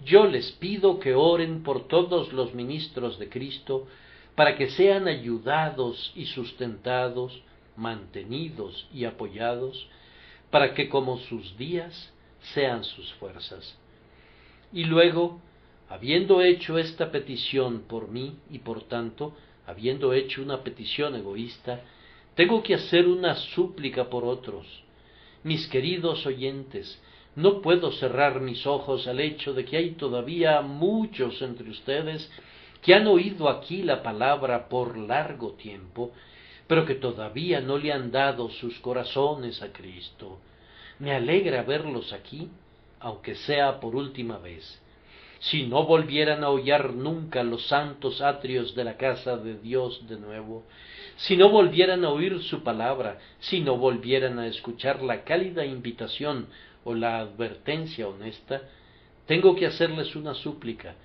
Yo les pido que oren por todos los ministros de Cristo, para que sean ayudados y sustentados, mantenidos y apoyados, para que como sus días sean sus fuerzas. Y luego, habiendo hecho esta petición por mí y por tanto, habiendo hecho una petición egoísta, tengo que hacer una súplica por otros. Mis queridos oyentes, no puedo cerrar mis ojos al hecho de que hay todavía muchos entre ustedes que han oído aquí la palabra por largo tiempo pero que todavía no le han dado sus corazones a Cristo. Me alegra verlos aquí, aunque sea por última vez. Si no volvieran a hollar nunca los santos atrios de la casa de Dios de nuevo, si no volvieran a oír su palabra, si no volvieran a escuchar la cálida invitación o la advertencia honesta, tengo que hacerles una súplica.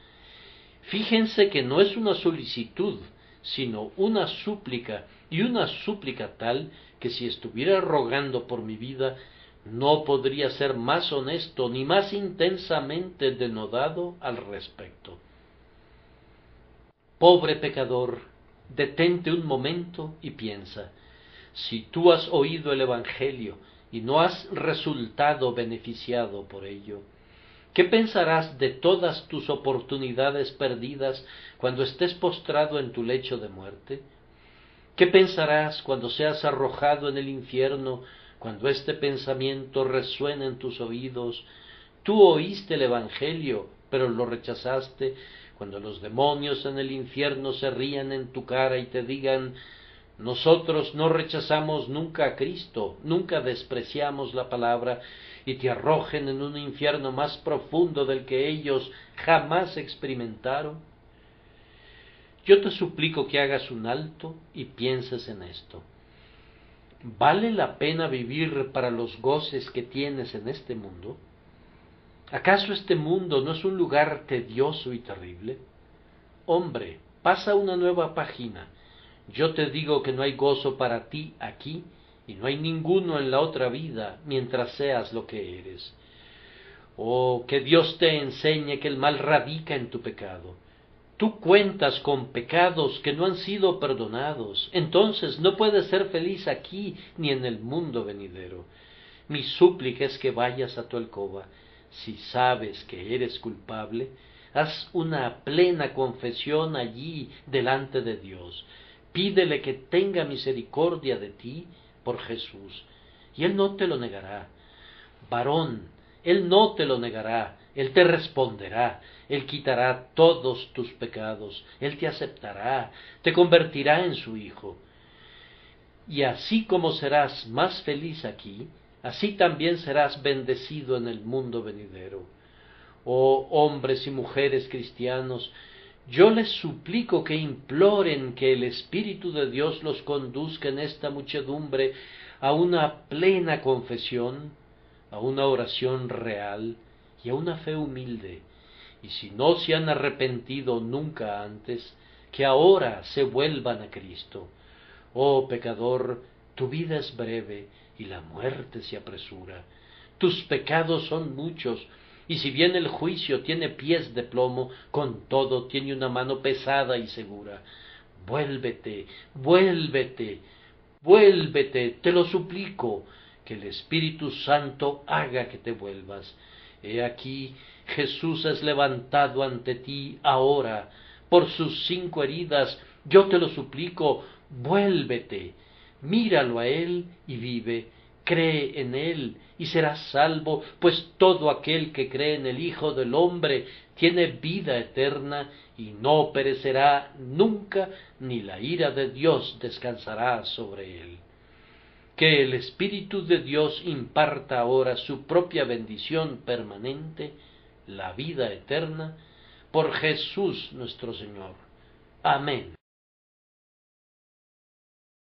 Fíjense que no es una solicitud, sino una súplica, y una súplica tal que si estuviera rogando por mi vida, no podría ser más honesto ni más intensamente denodado al respecto. Pobre pecador, detente un momento y piensa, si tú has oído el Evangelio y no has resultado beneficiado por ello, ¿Qué pensarás de todas tus oportunidades perdidas cuando estés postrado en tu lecho de muerte? ¿Qué pensarás cuando seas arrojado en el infierno, cuando este pensamiento resuene en tus oídos? Tú oíste el Evangelio, pero lo rechazaste, cuando los demonios en el infierno se rían en tu cara y te digan nosotros no rechazamos nunca a Cristo, nunca despreciamos la palabra, y te arrojen en un infierno más profundo del que ellos jamás experimentaron? Yo te suplico que hagas un alto y pienses en esto. ¿Vale la pena vivir para los goces que tienes en este mundo? ¿Acaso este mundo no es un lugar tedioso y terrible? Hombre, pasa una nueva página. Yo te digo que no hay gozo para ti aquí y no hay ninguno en la otra vida mientras seas lo que eres. Oh, que Dios te enseñe que el mal radica en tu pecado. Tú cuentas con pecados que no han sido perdonados, entonces no puedes ser feliz aquí ni en el mundo venidero. Mi súplica es que vayas a tu alcoba. Si sabes que eres culpable, haz una plena confesión allí delante de Dios. Pídele que tenga misericordia de ti por Jesús, y Él no te lo negará. Varón, Él no te lo negará, Él te responderá, Él quitará todos tus pecados, Él te aceptará, te convertirá en su Hijo. Y así como serás más feliz aquí, así también serás bendecido en el mundo venidero. Oh hombres y mujeres cristianos, yo les suplico que imploren que el Espíritu de Dios los conduzca en esta muchedumbre a una plena confesión, a una oración real y a una fe humilde, y si no se han arrepentido nunca antes, que ahora se vuelvan a Cristo. Oh pecador, tu vida es breve y la muerte se apresura. Tus pecados son muchos, y si bien el juicio tiene pies de plomo, con todo tiene una mano pesada y segura. Vuélvete, vuélvete, vuélvete, te lo suplico, que el Espíritu Santo haga que te vuelvas. He aquí, Jesús es levantado ante ti ahora, por sus cinco heridas, yo te lo suplico, vuélvete, míralo a Él y vive cree en él y serás salvo, pues todo aquel que cree en el Hijo del Hombre tiene vida eterna y no perecerá nunca, ni la ira de Dios descansará sobre él. Que el Espíritu de Dios imparta ahora su propia bendición permanente, la vida eterna, por Jesús nuestro Señor. Amén.